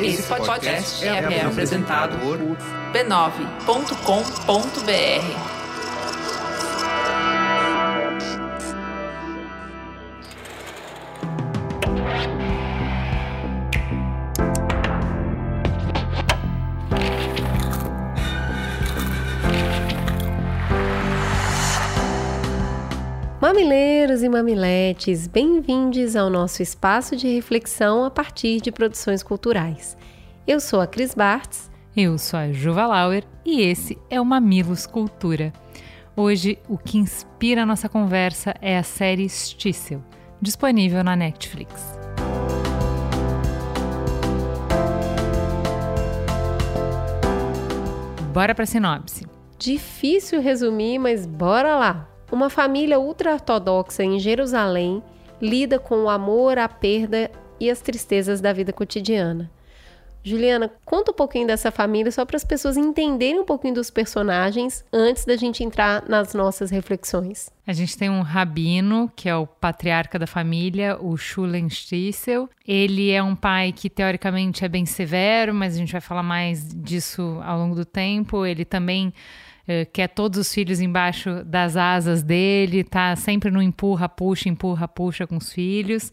Esse podcast é, é apresentado por b9.com.br. Mamileiros e mamiletes, bem-vindos ao nosso espaço de reflexão a partir de produções culturais. Eu sou a Cris Bartz. Eu sou a Juva Lauer e esse é o Mamilos Cultura. Hoje, o que inspira a nossa conversa é a série Stissel, disponível na Netflix. Bora para sinopse. Difícil resumir, mas bora lá. Uma família ultra-ortodoxa em Jerusalém lida com o amor, a perda e as tristezas da vida cotidiana. Juliana, conta um pouquinho dessa família só para as pessoas entenderem um pouquinho dos personagens antes da gente entrar nas nossas reflexões. A gente tem um rabino, que é o patriarca da família, o Shulen Stissel. Ele é um pai que teoricamente é bem severo, mas a gente vai falar mais disso ao longo do tempo. Ele também eh, quer todos os filhos embaixo das asas dele, tá sempre no empurra, puxa, empurra, puxa com os filhos.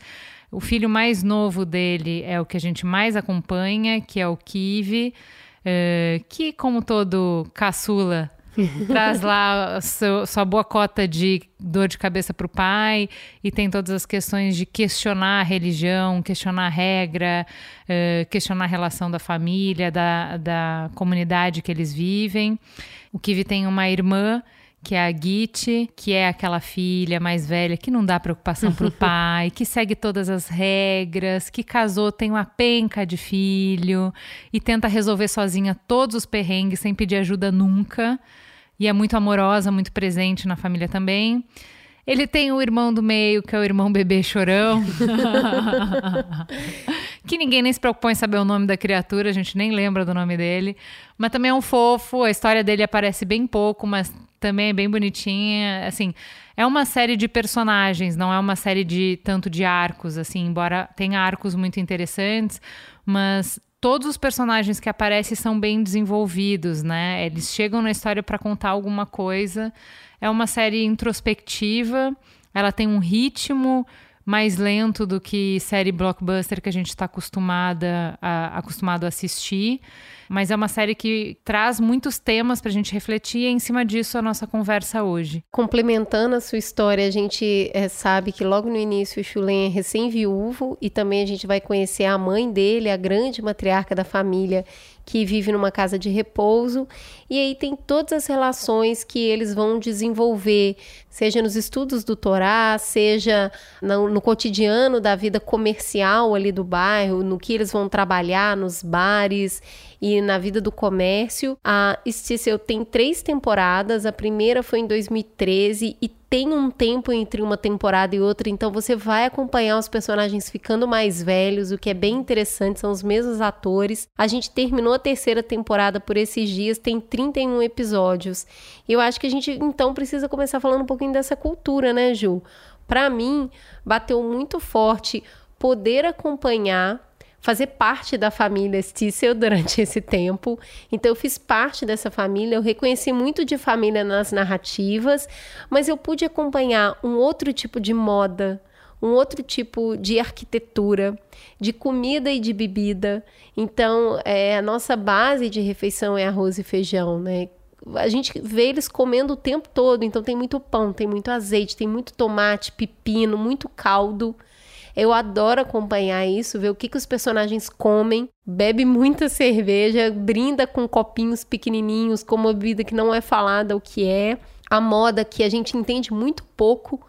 O filho mais novo dele é o que a gente mais acompanha, que é o Kivi, uh, que, como todo caçula, traz lá seu, sua boa cota de dor de cabeça para o pai e tem todas as questões de questionar a religião, questionar a regra, uh, questionar a relação da família, da, da comunidade que eles vivem. O Kivi tem uma irmã que é a Git, que é aquela filha mais velha que não dá preocupação pro pai, que segue todas as regras, que casou, tem uma penca de filho e tenta resolver sozinha todos os perrengues sem pedir ajuda nunca. E é muito amorosa, muito presente na família também. Ele tem o irmão do meio, que é o irmão bebê chorão. que ninguém nem se preocupou em saber o nome da criatura, a gente nem lembra do nome dele. Mas também é um fofo, a história dele aparece bem pouco, mas também é bem bonitinha. Assim, é uma série de personagens, não é uma série de tanto de arcos, assim, embora tenha arcos muito interessantes, mas todos os personagens que aparecem são bem desenvolvidos, né? Eles chegam na história para contar alguma coisa. É uma série introspectiva, ela tem um ritmo mais lento do que série blockbuster que a gente está acostumada a, acostumado a assistir. Mas é uma série que traz muitos temas para a gente refletir e é em cima disso a nossa conversa hoje. Complementando a sua história, a gente é, sabe que logo no início o Chulen é recém-viúvo e também a gente vai conhecer a mãe dele, a grande matriarca da família, que vive numa casa de repouso, e aí tem todas as relações que eles vão desenvolver, seja nos estudos do Torá, seja no, no cotidiano da vida comercial ali do bairro, no que eles vão trabalhar nos bares e na vida do comércio. A Stissel tem três temporadas, a primeira foi em 2013 e tem um tempo entre uma temporada e outra, então você vai acompanhar os personagens ficando mais velhos, o que é bem interessante, são os mesmos atores. A gente terminou a terceira temporada por esses dias, tem 31 episódios. E eu acho que a gente então precisa começar falando um pouquinho dessa cultura, né, Ju? Para mim, bateu muito forte poder acompanhar fazer parte da família Stissel durante esse tempo. Então eu fiz parte dessa família, eu reconheci muito de família nas narrativas, mas eu pude acompanhar um outro tipo de moda, um outro tipo de arquitetura, de comida e de bebida. Então, é, a nossa base de refeição é arroz e feijão, né? A gente vê eles comendo o tempo todo, então tem muito pão, tem muito azeite, tem muito tomate, pepino, muito caldo. Eu adoro acompanhar isso, ver o que, que os personagens comem. Bebe muita cerveja, brinda com copinhos pequenininhos, com uma bebida que não é falada o que é. A moda que a gente entende muito pouco,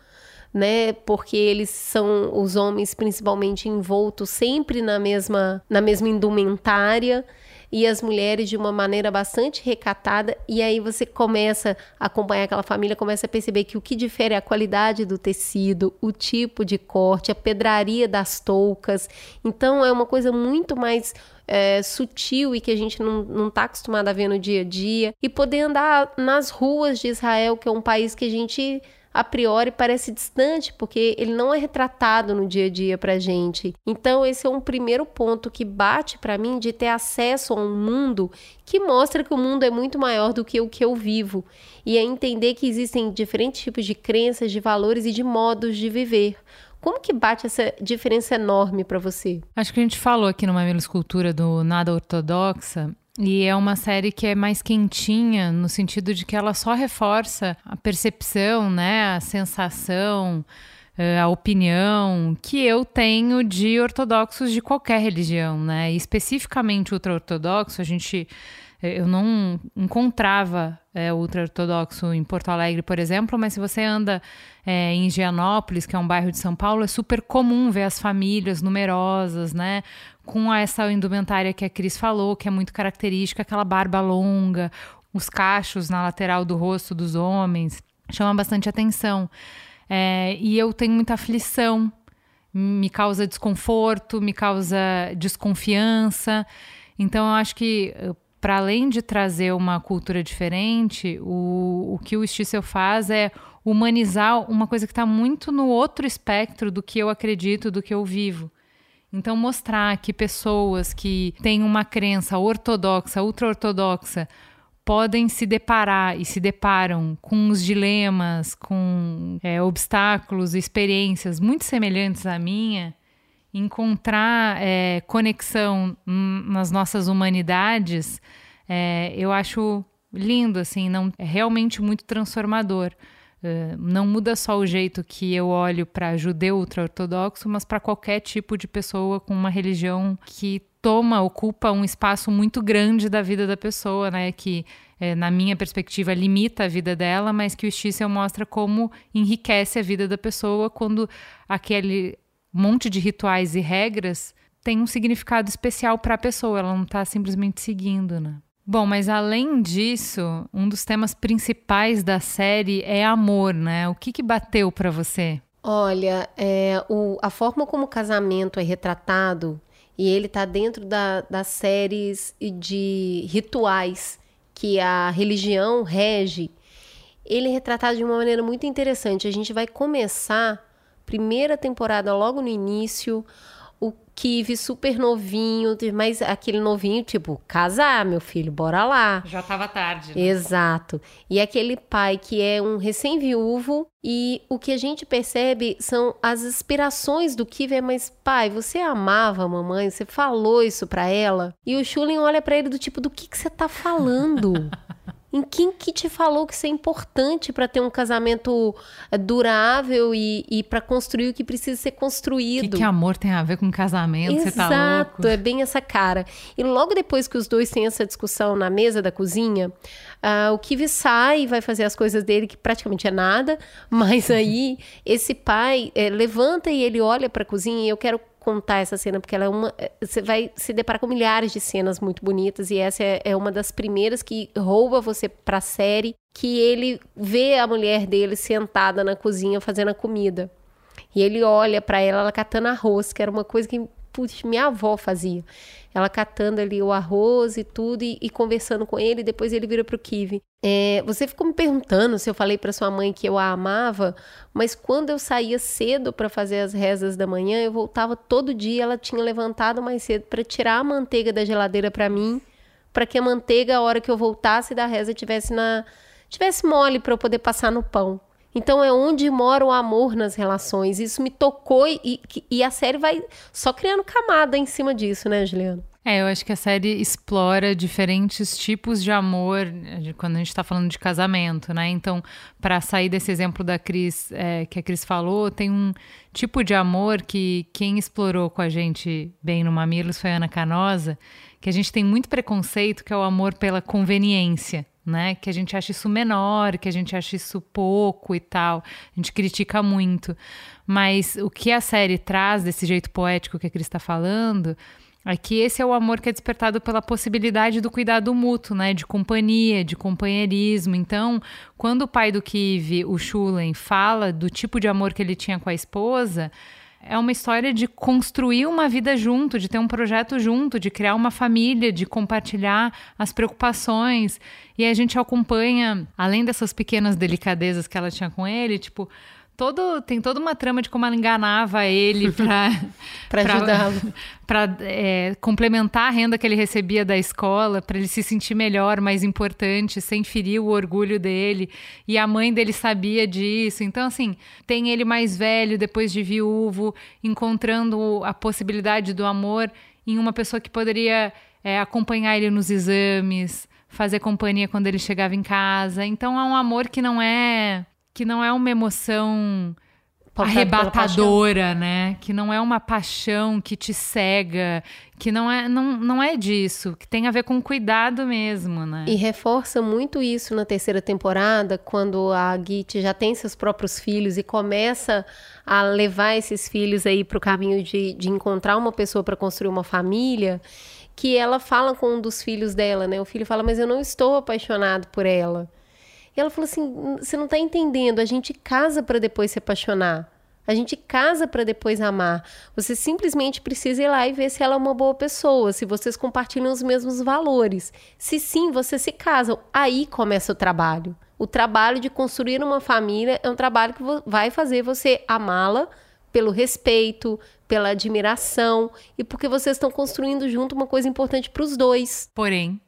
né? Porque eles são os homens principalmente envoltos sempre na mesma na mesma indumentária e as mulheres de uma maneira bastante recatada. E aí você começa a acompanhar aquela família, começa a perceber que o que difere é a qualidade do tecido, o tipo de corte, a pedraria das toucas. Então é uma coisa muito mais é, sutil e que a gente não está acostumado a ver no dia a dia. E poder andar nas ruas de Israel, que é um país que a gente a priori parece distante, porque ele não é retratado no dia a dia pra gente. Então, esse é um primeiro ponto que bate para mim de ter acesso a um mundo que mostra que o mundo é muito maior do que o que eu vivo. E é entender que existem diferentes tipos de crenças, de valores e de modos de viver. Como que bate essa diferença enorme para você? Acho que a gente falou aqui no Mamilo Escultura do Nada Ortodoxa, e é uma série que é mais quentinha, no sentido de que ela só reforça a percepção, né, a sensação, eh, a opinião que eu tenho de ortodoxos de qualquer religião, né? E especificamente ultra-ortodoxo, a gente eu não encontrava é, ultra-ortodoxo em Porto Alegre, por exemplo, mas se você anda é, em Gianópolis, que é um bairro de São Paulo, é super comum ver as famílias numerosas, né? Com essa indumentária que a Cris falou, que é muito característica, aquela barba longa, os cachos na lateral do rosto dos homens, chama bastante atenção. É, e eu tenho muita aflição, me causa desconforto, me causa desconfiança. Então, eu acho que para além de trazer uma cultura diferente, o, o que o Stissel faz é humanizar uma coisa que está muito no outro espectro do que eu acredito, do que eu vivo. Então, mostrar que pessoas que têm uma crença ortodoxa, ultra-ortodoxa, podem se deparar e se deparam com os dilemas, com é, obstáculos, experiências muito semelhantes à minha, encontrar é, conexão nas nossas humanidades, é, eu acho lindo, assim, não é realmente muito transformador. Uh, não muda só o jeito que eu olho para judeu ultra-ortodoxo, mas para qualquer tipo de pessoa com uma religião que toma, ocupa um espaço muito grande da vida da pessoa, né? Que, é, na minha perspectiva, limita a vida dela, mas que o Stissel mostra como enriquece a vida da pessoa quando aquele monte de rituais e regras tem um significado especial para a pessoa, ela não está simplesmente seguindo, né? Bom, mas além disso, um dos temas principais da série é amor, né? O que, que bateu para você? Olha, é, o, a forma como o casamento é retratado, e ele está dentro da, das séries de rituais que a religião rege, ele é retratado de uma maneira muito interessante. A gente vai começar primeira temporada logo no início, o Kive super novinho, mas aquele novinho, tipo, casar, meu filho, bora lá. Já tava tarde. Né? Exato. E aquele pai que é um recém-viúvo, e o que a gente percebe são as aspirações do Kive, é, mas pai, você amava a mamãe, você falou isso pra ela? E o Shulin olha para ele do tipo, do que, que você tá falando? Em quem que te falou que isso é importante para ter um casamento eh, durável e, e para construir o que precisa ser construído? O que, que, amor tem a ver com casamento? Exato, você tá louco? é bem essa cara. E logo depois que os dois têm essa discussão na mesa da cozinha, uh, o Kivi sai e vai fazer as coisas dele, que praticamente é nada, mas aí esse pai é, levanta e ele olha para a cozinha e eu quero contar essa cena, porque ela é uma. Eh, você vai se deparar com milhares de cenas muito bonitas, e essa é, é uma das primeiras que rouba você pra série, que ele vê a mulher dele sentada na cozinha fazendo a comida. E ele olha para ela, ela catando arroz, que era uma coisa que putz, minha avó fazia. Ela catando ali o arroz e tudo e, e conversando com ele, depois ele vira pro Kive. É, você ficou me perguntando se eu falei para sua mãe que eu a amava, mas quando eu saía cedo para fazer as rezas da manhã, eu voltava todo dia, ela tinha levantado mais cedo para tirar a manteiga da geladeira para mim, para que a manteiga a hora que eu voltasse da reza tivesse na tivesse mole para eu poder passar no pão. Então é onde mora o amor nas relações. Isso me tocou e, e a série vai só criando camada em cima disso, né, Juliana? É, eu acho que a série explora diferentes tipos de amor quando a gente está falando de casamento, né? Então, para sair desse exemplo da Cris, é, que a Cris falou, tem um tipo de amor que quem explorou com a gente bem no Mamilos foi a Ana Canosa, que a gente tem muito preconceito, que é o amor pela conveniência né? Que a gente acha isso menor, que a gente acha isso pouco e tal. A gente critica muito. Mas o que a série traz desse jeito poético que a Cris está falando é que esse é o amor que é despertado pela possibilidade do cuidado mútuo, né? De companhia, de companheirismo. Então, quando o pai do Kive, o Shulen, fala do tipo de amor que ele tinha com a esposa, é uma história de construir uma vida junto, de ter um projeto junto, de criar uma família, de compartilhar as preocupações. E a gente acompanha, além dessas pequenas delicadezas que ela tinha com ele, tipo, todo tem toda uma trama de como ela enganava ele para para ajudá-lo. para é, complementar a renda que ele recebia da escola para ele se sentir melhor mais importante sem ferir o orgulho dele. E a mãe dele sabia disso. Então assim tem ele mais velho depois de viúvo encontrando a possibilidade do amor em uma pessoa que poderia é, acompanhar ele nos exames fazer companhia quando ele chegava em casa. Então é um amor que não é que não é uma emoção arrebatadora, né? Que não é uma paixão que te cega, que não é, não, não é disso, que tem a ver com cuidado mesmo, né? E reforça muito isso na terceira temporada, quando a Git já tem seus próprios filhos e começa a levar esses filhos aí para o caminho de, de encontrar uma pessoa para construir uma família, que ela fala com um dos filhos dela, né? O filho fala, mas eu não estou apaixonado por ela. E ela falou assim: você não está entendendo, a gente casa para depois se apaixonar. A gente casa para depois amar. Você simplesmente precisa ir lá e ver se ela é uma boa pessoa, se vocês compartilham os mesmos valores. Se sim, vocês se casam. Aí começa o trabalho. O trabalho de construir uma família é um trabalho que vai fazer você amá-la pelo respeito, pela admiração e porque vocês estão construindo junto uma coisa importante para os dois. Porém,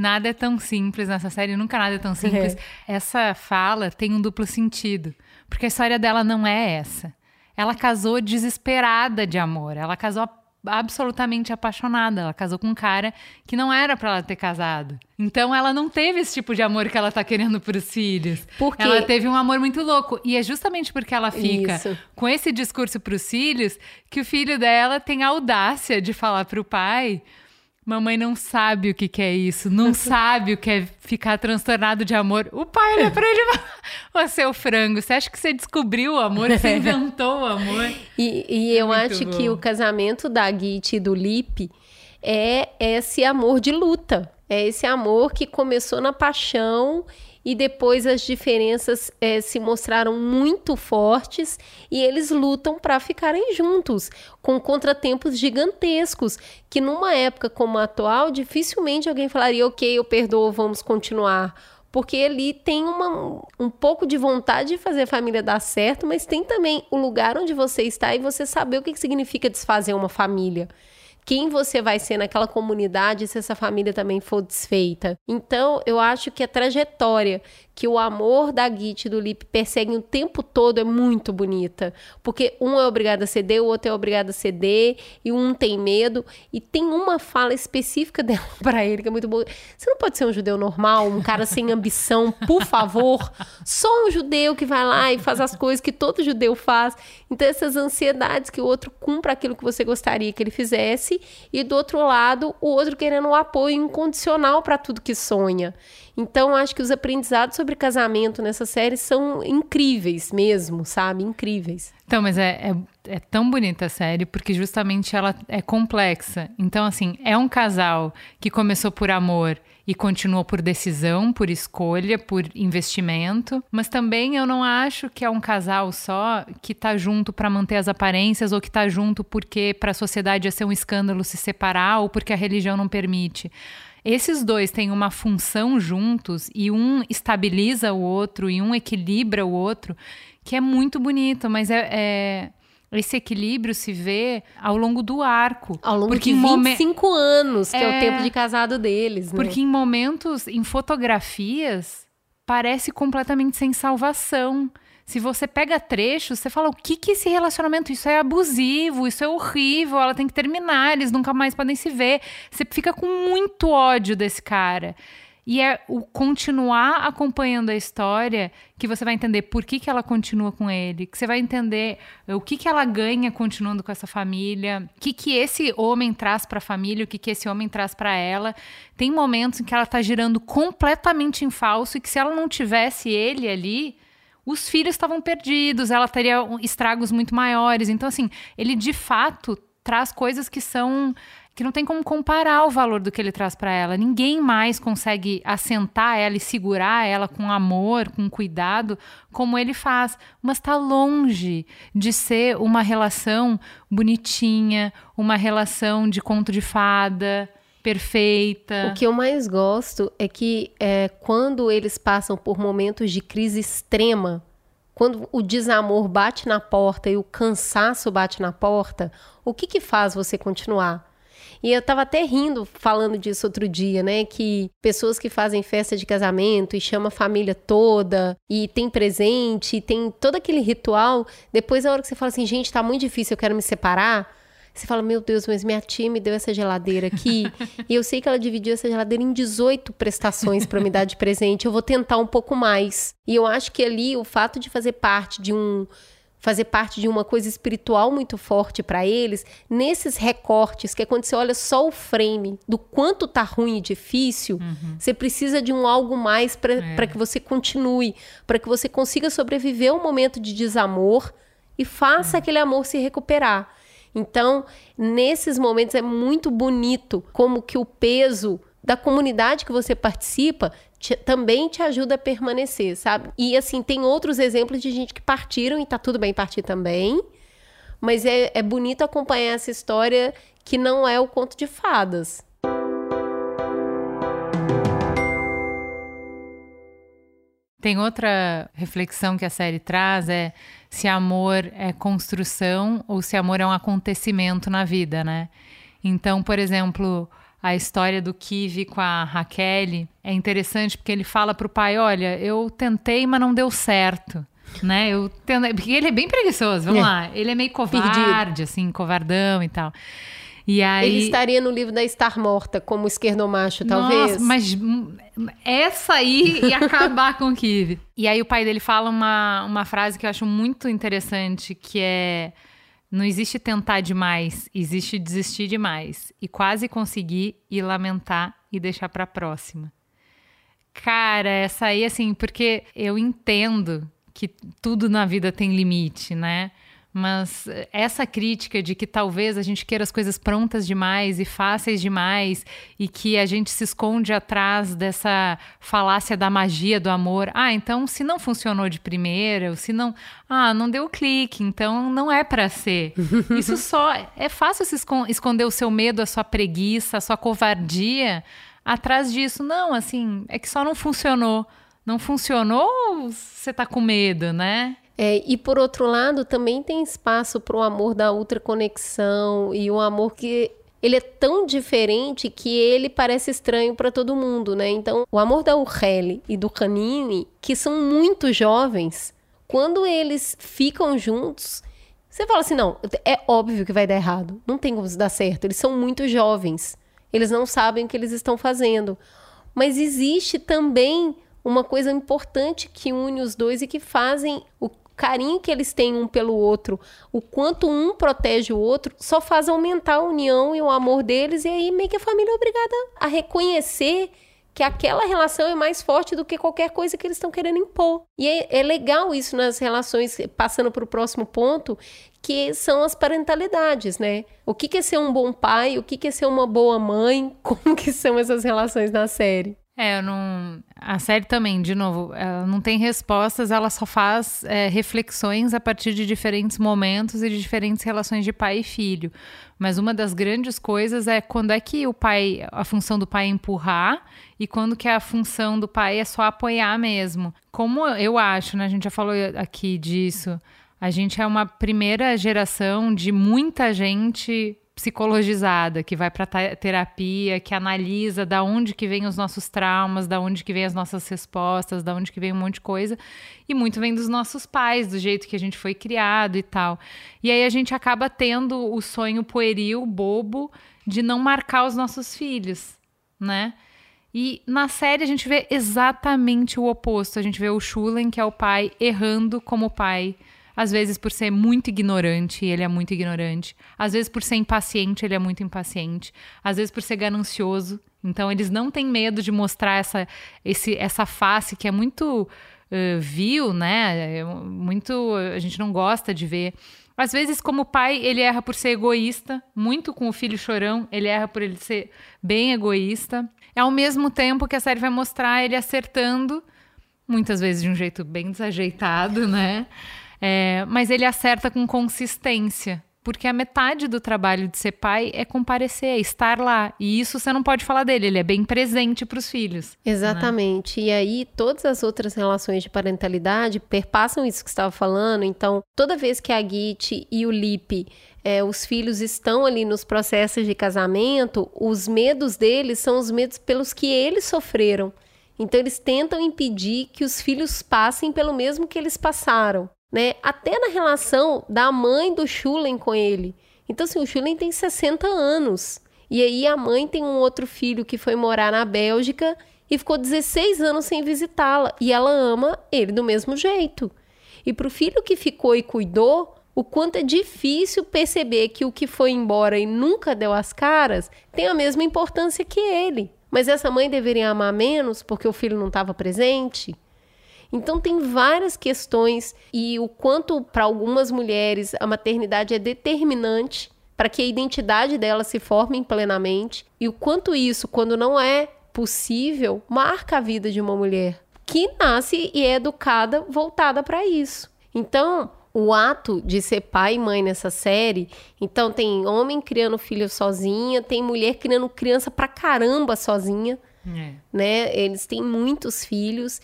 Nada é tão simples nessa série, nunca nada é tão simples. É. Essa fala tem um duplo sentido, porque a história dela não é essa. Ela casou desesperada de amor, ela casou absolutamente apaixonada, ela casou com um cara que não era para ela ter casado. Então ela não teve esse tipo de amor que ela tá querendo para os filhos. Porque ela teve um amor muito louco e é justamente porque ela fica Isso. com esse discurso para os filhos que o filho dela tem a audácia de falar para o pai Mamãe não sabe o que, que é isso, não sabe o que é ficar transtornado de amor. O pai olha pra ele e fala: Ô seu frango, você acha que você descobriu o amor? Você inventou o amor? E, e eu acho bom. que o casamento da Git e do Lipe é esse amor de luta. É esse amor que começou na paixão e depois as diferenças é, se mostraram muito fortes e eles lutam para ficarem juntos, com contratempos gigantescos, que numa época como a atual, dificilmente alguém falaria, ok, eu perdoo, vamos continuar. Porque ele tem uma, um pouco de vontade de fazer a família dar certo, mas tem também o lugar onde você está e você saber o que significa desfazer uma família quem você vai ser naquela comunidade se essa família também for desfeita. Então, eu acho que a trajetória que o amor da Git e do Lip perseguem o tempo todo é muito bonita. Porque um é obrigado a ceder, o outro é obrigado a ceder, e um tem medo. E tem uma fala específica dela para ele que é muito boa. Você não pode ser um judeu normal, um cara sem ambição, por favor. Só um judeu que vai lá e faz as coisas que todo judeu faz. Então, essas ansiedades que o outro cumpra aquilo que você gostaria que ele fizesse, e do outro lado, o outro querendo o apoio incondicional para tudo que sonha. Então, acho que os aprendizados sobre casamento nessa série são incríveis mesmo, sabe? Incríveis. Então, mas é, é, é, tão bonita a série porque justamente ela é complexa. Então, assim, é um casal que começou por amor e continuou por decisão, por escolha, por investimento. Mas também eu não acho que é um casal só que tá junto para manter as aparências ou que tá junto porque para a sociedade ia ser um escândalo se separar ou porque a religião não permite. Esses dois têm uma função juntos e um estabiliza o outro e um equilibra o outro, que é muito bonito, mas é, é esse equilíbrio se vê ao longo do arco. Ao longo porque de 25 momen... anos, que é... é... o tempo de casado deles, né? Porque em momentos, em fotografias, parece completamente sem salvação. Se você pega trechos, você fala: o que que esse relacionamento? Isso é abusivo, isso é horrível, ela tem que terminar, eles nunca mais podem se ver. Você fica com muito ódio desse cara. E é o continuar acompanhando a história que você vai entender por que, que ela continua com ele, que você vai entender o que, que ela ganha continuando com essa família, o que, que esse homem traz para a família, o que, que esse homem traz para ela. Tem momentos em que ela está girando completamente em falso e que se ela não tivesse ele ali, os filhos estavam perdidos, ela teria estragos muito maiores. Então, assim, ele de fato traz coisas que são que não tem como comparar o valor do que ele traz para ela. Ninguém mais consegue assentar ela e segurar ela com amor, com cuidado, como ele faz. Mas está longe de ser uma relação bonitinha, uma relação de conto de fada perfeita. O que eu mais gosto é que é, quando eles passam por momentos de crise extrema, quando o desamor bate na porta e o cansaço bate na porta, o que que faz você continuar? E eu tava até rindo falando disso outro dia, né? Que pessoas que fazem festa de casamento e chama a família toda e tem presente, e tem todo aquele ritual, depois a hora que você fala assim, gente, tá muito difícil, eu quero me separar, você fala, meu Deus, mas minha tia me deu essa geladeira aqui. e eu sei que ela dividiu essa geladeira em 18 prestações para me dar de presente. Eu vou tentar um pouco mais. E eu acho que ali o fato de fazer parte de um fazer parte de uma coisa espiritual muito forte para eles, nesses recortes, que é quando você olha só o frame do quanto tá ruim e difícil, uhum. você precisa de um algo mais para é. que você continue, para que você consiga sobreviver um momento de desamor e faça uhum. aquele amor se recuperar. Então, nesses momentos é muito bonito como que o peso da comunidade que você participa te, também te ajuda a permanecer, sabe? E assim, tem outros exemplos de gente que partiram e tá tudo bem partir também. Mas é, é bonito acompanhar essa história que não é o conto de fadas. Tem outra reflexão que a série traz é se amor é construção ou se amor é um acontecimento na vida, né? Então, por exemplo, a história do Kivi com a Raquel é interessante porque ele fala pro pai: Olha, eu tentei, mas não deu certo. Né? Eu tentei, porque ele é bem preguiçoso, vamos é. lá. Ele é meio covarde, Perdido. assim, covardão e tal. E aí... Ele estaria no livro da Estar Morta, como esquerdomacho, talvez. Nossa, mas essa aí ia acabar com o Kivi. E aí o pai dele fala uma, uma frase que eu acho muito interessante, que é não existe tentar demais, existe desistir demais e quase conseguir e lamentar e deixar para próxima. Cara, essa aí assim, porque eu entendo que tudo na vida tem limite, né? Mas essa crítica de que talvez a gente queira as coisas prontas demais e fáceis demais e que a gente se esconde atrás dessa falácia da magia do amor. Ah, então se não funcionou de primeira, ou se não, ah, não deu clique, então não é para ser. Isso só é fácil se esconder o seu medo, a sua preguiça, a sua covardia atrás disso. Não, assim, é que só não funcionou. Não funcionou, você tá com medo, né? É, e por outro lado, também tem espaço para o amor da ultraconexão e um amor que ele é tão diferente que ele parece estranho para todo mundo, né? Então, o amor da Urreli e do Canini, que são muito jovens, quando eles ficam juntos, você fala assim: não, é óbvio que vai dar errado, não tem como dar certo. Eles são muito jovens, eles não sabem o que eles estão fazendo. Mas existe também uma coisa importante que une os dois e que fazem o carinho que eles têm um pelo outro, o quanto um protege o outro, só faz aumentar a união e o amor deles, e aí meio que a família é obrigada a reconhecer que aquela relação é mais forte do que qualquer coisa que eles estão querendo impor. E é, é legal isso nas relações, passando para o próximo ponto, que são as parentalidades, né? O que, que é ser um bom pai, o que, que é ser uma boa mãe, como que são essas relações na série. É, não. A série também, de novo, ela não tem respostas, ela só faz é, reflexões a partir de diferentes momentos e de diferentes relações de pai e filho. Mas uma das grandes coisas é quando é que o pai, a função do pai é empurrar e quando que a função do pai é só apoiar mesmo. Como eu acho, né? A gente já falou aqui disso. A gente é uma primeira geração de muita gente psicologizada, que vai para terapia, que analisa da onde que vem os nossos traumas, da onde que vem as nossas respostas, da onde que vem um monte de coisa, e muito vem dos nossos pais, do jeito que a gente foi criado e tal. E aí a gente acaba tendo o sonho pueril, bobo, de não marcar os nossos filhos, né? E na série a gente vê exatamente o oposto. A gente vê o Shulen, que é o pai, errando como pai, às vezes por ser muito ignorante, ele é muito ignorante. Às vezes por ser impaciente, ele é muito impaciente. Às vezes por ser ganancioso. Então eles não têm medo de mostrar essa, esse, essa face que é muito uh, vil, né? É muito a gente não gosta de ver. Às vezes, como pai, ele erra por ser egoísta, muito com o filho chorão, ele erra por ele ser bem egoísta. Ao mesmo tempo que a série vai mostrar ele acertando, muitas vezes de um jeito bem desajeitado, né? É, mas ele acerta com consistência. Porque a metade do trabalho de ser pai é comparecer, é estar lá. E isso você não pode falar dele, ele é bem presente para os filhos. Né? Exatamente. Né? E aí, todas as outras relações de parentalidade perpassam isso que você estava falando. Então, toda vez que a Git e o Lipe é, os filhos estão ali nos processos de casamento, os medos deles são os medos pelos que eles sofreram. Então eles tentam impedir que os filhos passem pelo mesmo que eles passaram né? Até na relação da mãe do Schulen com ele. Então, assim, o Schulen tem 60 anos. E aí a mãe tem um outro filho que foi morar na Bélgica e ficou 16 anos sem visitá-la. E ela ama ele do mesmo jeito. E para o filho que ficou e cuidou, o quanto é difícil perceber que o que foi embora e nunca deu as caras tem a mesma importância que ele. Mas essa mãe deveria amar menos porque o filho não estava presente? Então tem várias questões e o quanto para algumas mulheres a maternidade é determinante para que a identidade dela se forme plenamente e o quanto isso, quando não é possível, marca a vida de uma mulher que nasce e é educada voltada para isso. Então, o ato de ser pai e mãe nessa série, então tem homem criando filho sozinha, tem mulher criando criança pra caramba sozinha, é. né? Eles têm muitos filhos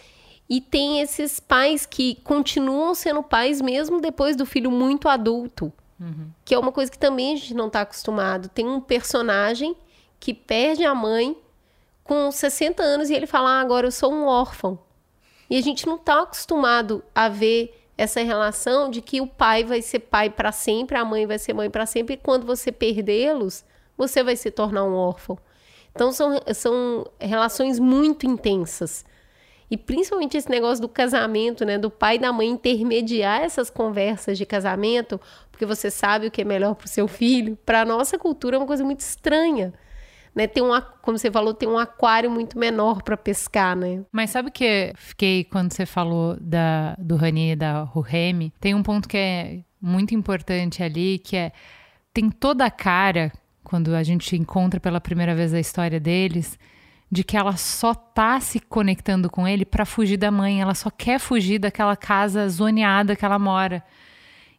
e tem esses pais que continuam sendo pais mesmo depois do filho muito adulto. Uhum. Que é uma coisa que também a gente não está acostumado. Tem um personagem que perde a mãe com 60 anos e ele fala: ah, agora eu sou um órfão. E a gente não está acostumado a ver essa relação de que o pai vai ser pai para sempre, a mãe vai ser mãe para sempre, e quando você perdê-los, você vai se tornar um órfão. Então são, são relações muito intensas. E principalmente esse negócio do casamento, né? Do pai e da mãe intermediar essas conversas de casamento, porque você sabe o que é melhor para o seu filho. Para a nossa cultura é uma coisa muito estranha. Né, tem um, como você falou, tem um aquário muito menor para pescar, né? Mas sabe o que fiquei quando você falou da, do Rani e da Ruhemi? Tem um ponto que é muito importante ali, que é tem toda a cara quando a gente encontra pela primeira vez a história deles, de que ela só tá se conectando com ele para fugir da mãe, ela só quer fugir daquela casa zoneada que ela mora.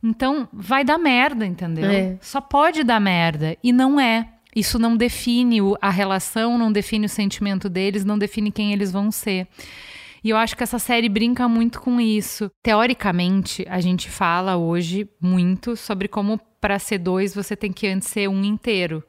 Então, vai dar merda, entendeu? É. Só pode dar merda e não é. Isso não define a relação, não define o sentimento deles, não define quem eles vão ser. E eu acho que essa série brinca muito com isso. Teoricamente, a gente fala hoje muito sobre como para ser dois você tem que antes ser um inteiro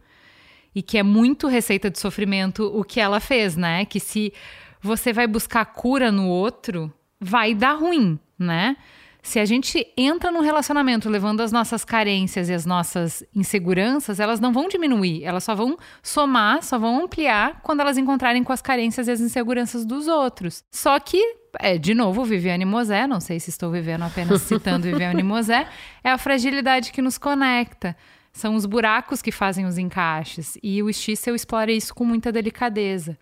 e que é muito receita de sofrimento o que ela fez, né? Que se você vai buscar cura no outro, vai dar ruim, né? Se a gente entra no relacionamento levando as nossas carências e as nossas inseguranças, elas não vão diminuir, elas só vão somar, só vão ampliar quando elas encontrarem com as carências e as inseguranças dos outros. Só que, é, de novo, Viviane Mosé, não sei se estou vivendo apenas citando Viviane Mosé, é a fragilidade que nos conecta. São os buracos que fazem os encaixes. E o Stiesel explora isso com muita delicadeza.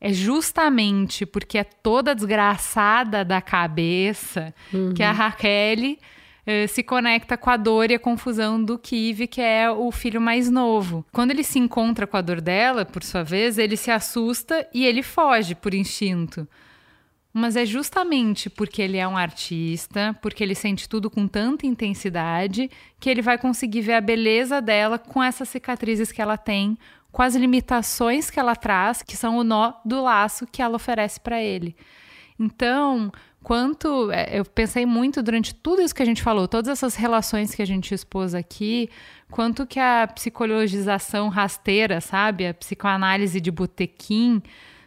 É justamente porque é toda desgraçada da cabeça uhum. que a Raquel eh, se conecta com a dor e a confusão do Kiv, que é o filho mais novo. Quando ele se encontra com a dor dela, por sua vez, ele se assusta e ele foge por instinto. Mas é justamente porque ele é um artista, porque ele sente tudo com tanta intensidade, que ele vai conseguir ver a beleza dela com essas cicatrizes que ela tem, com as limitações que ela traz, que são o nó do laço que ela oferece para ele. Então, quanto é, eu pensei muito durante tudo isso que a gente falou, todas essas relações que a gente expôs aqui, quanto que a psicologização rasteira, sabe, a psicoanálise de botequim,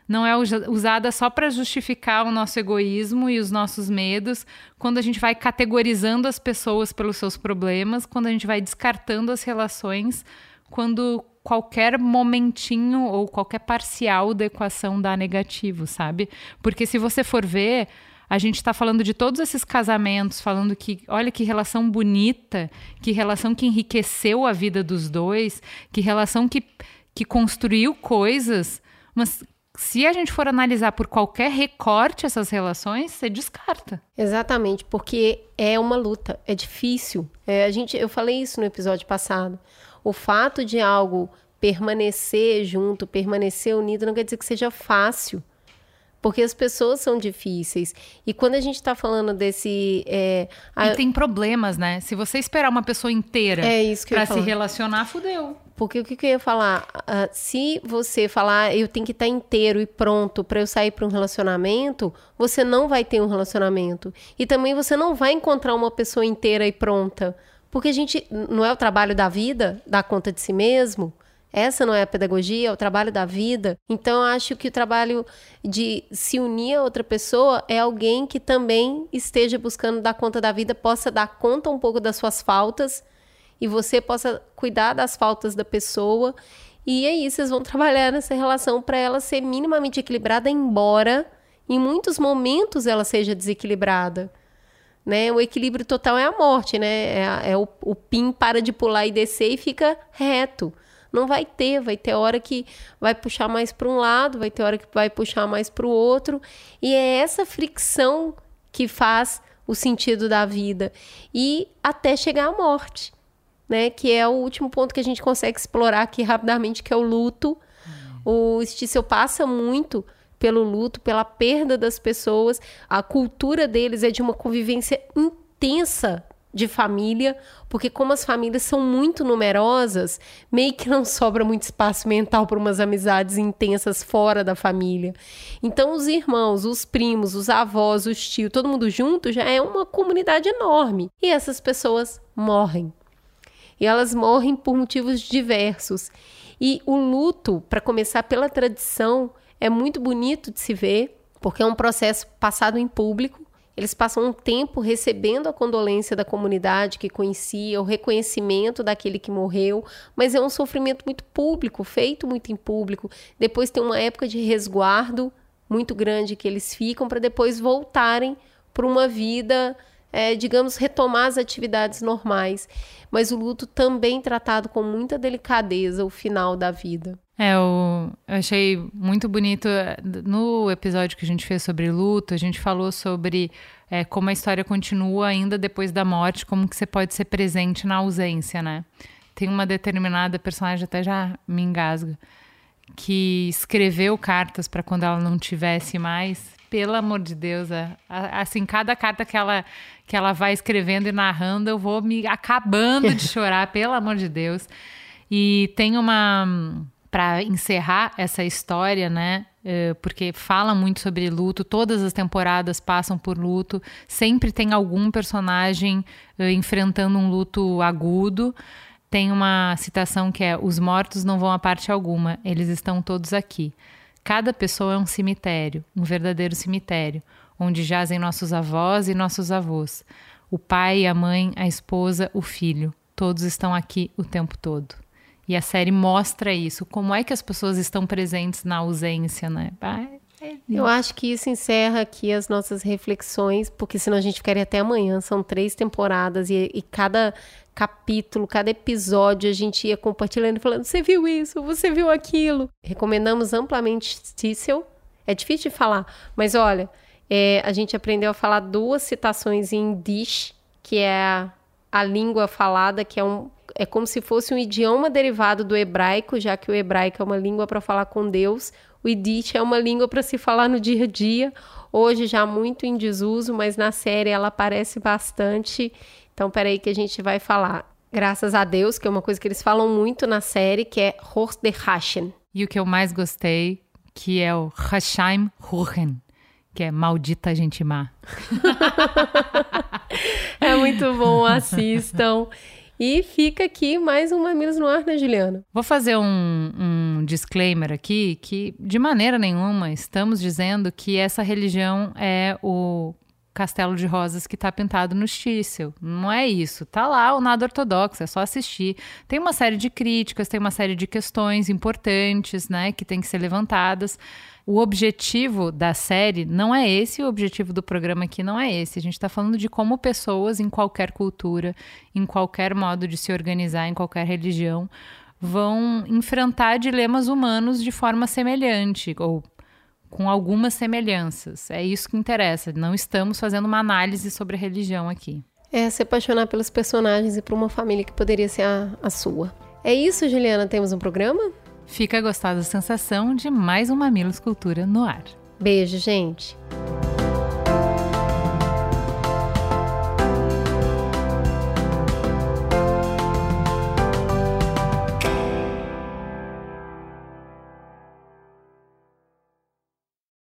não é usada só para justificar o nosso egoísmo e os nossos medos, quando a gente vai categorizando as pessoas pelos seus problemas, quando a gente vai descartando as relações, quando qualquer momentinho ou qualquer parcial da equação dá negativo, sabe? Porque se você for ver, a gente está falando de todos esses casamentos, falando que, olha que relação bonita, que relação que enriqueceu a vida dos dois, que relação que, que construiu coisas, mas se a gente for analisar por qualquer recorte essas relações, você descarta. Exatamente, porque é uma luta, é difícil. É, a gente, eu falei isso no episódio passado. O fato de algo permanecer junto, permanecer unido, não quer dizer que seja fácil. Porque as pessoas são difíceis. E quando a gente está falando desse. É, a... E tem problemas, né? Se você esperar uma pessoa inteira é para se relacionar, fudeu. Porque o que, que eu ia falar? Uh, se você falar, eu tenho que estar tá inteiro e pronto para eu sair para um relacionamento, você não vai ter um relacionamento. E também você não vai encontrar uma pessoa inteira e pronta. Porque a gente. Não é o trabalho da vida, dar conta de si mesmo. Essa não é a pedagogia, é o trabalho da vida. Então, eu acho que o trabalho de se unir a outra pessoa é alguém que também esteja buscando dar conta da vida, possa dar conta um pouco das suas faltas e você possa cuidar das faltas da pessoa. E aí, vocês vão trabalhar nessa relação para ela ser minimamente equilibrada, embora em muitos momentos ela seja desequilibrada. Né? O equilíbrio total é a morte, né? É, é o, o pin para de pular e descer e fica reto. Não vai ter, vai ter hora que vai puxar mais para um lado, vai ter hora que vai puxar mais para o outro. E é essa fricção que faz o sentido da vida e até chegar à morte, né? Que é o último ponto que a gente consegue explorar aqui rapidamente, que é o luto. O Stícel passa muito pelo luto, pela perda das pessoas. A cultura deles é de uma convivência intensa de família, porque como as famílias são muito numerosas, meio que não sobra muito espaço mental para umas amizades intensas fora da família. Então os irmãos, os primos, os avós, os tios, todo mundo junto já é uma comunidade enorme. E essas pessoas morrem. E elas morrem por motivos diversos. E o luto, para começar pela tradição, é muito bonito de se ver, porque é um processo passado em público eles passam um tempo recebendo a condolência da comunidade que conhecia, o reconhecimento daquele que morreu, mas é um sofrimento muito público, feito muito em público. Depois tem uma época de resguardo muito grande que eles ficam para depois voltarem para uma vida, é, digamos, retomar as atividades normais. Mas o luto também tratado com muita delicadeza, o final da vida. É, eu, achei muito bonito. No episódio que a gente fez sobre luto, a gente falou sobre é, como a história continua ainda depois da morte, como que você pode ser presente na ausência, né? Tem uma determinada personagem, até já me engasga, que escreveu cartas para quando ela não tivesse mais. Pelo amor de Deus, é, assim, cada carta que ela, que ela vai escrevendo e narrando, eu vou me acabando de chorar, pelo amor de Deus. E tem uma para encerrar essa história, né? Eh, porque fala muito sobre luto, todas as temporadas passam por luto, sempre tem algum personagem eh, enfrentando um luto agudo. Tem uma citação que é: Os mortos não vão a parte alguma, eles estão todos aqui. Cada pessoa é um cemitério, um verdadeiro cemitério, onde jazem nossos avós e nossos avós. O pai, a mãe, a esposa, o filho. Todos estão aqui o tempo todo. E a série mostra isso. Como é que as pessoas estão presentes na ausência, né? É Eu acho que isso encerra aqui as nossas reflexões, porque senão a gente ficaria até amanhã. São três temporadas e, e cada capítulo, cada episódio a gente ia compartilhando falando: você viu isso, você viu aquilo. Recomendamos amplamente Tissel. É difícil de falar, mas olha, é, a gente aprendeu a falar duas citações em Dish, que é a, a língua falada, que é um é como se fosse um idioma derivado do hebraico, já que o hebraico é uma língua para falar com Deus. O Yiddish é uma língua para se falar no dia a dia. Hoje já muito em desuso, mas na série ela aparece bastante. Então, peraí que a gente vai falar. Graças a Deus, que é uma coisa que eles falam muito na série, que é Horst de Hashem. E o que eu mais gostei, que é o Hashem Ruchen, que é maldita gente má. é muito bom, assistam. E fica aqui mais um Mamilos no Ar, né, Juliana? Vou fazer um, um disclaimer aqui que, de maneira nenhuma, estamos dizendo que essa religião é o castelo de rosas que está pintado no Stícel. Não é isso. Tá lá o nada ortodoxo, é só assistir. Tem uma série de críticas, tem uma série de questões importantes, né, que tem que ser levantadas o objetivo da série não é esse, o objetivo do programa aqui não é esse. A gente está falando de como pessoas em qualquer cultura, em qualquer modo de se organizar, em qualquer religião, vão enfrentar dilemas humanos de forma semelhante, ou com algumas semelhanças. É isso que interessa. Não estamos fazendo uma análise sobre religião aqui. É se apaixonar pelos personagens e por uma família que poderia ser a, a sua. É isso, Juliana? Temos um programa? Fica a gostar da sensação de mais um Mamilos Cultura no ar. Beijo, gente.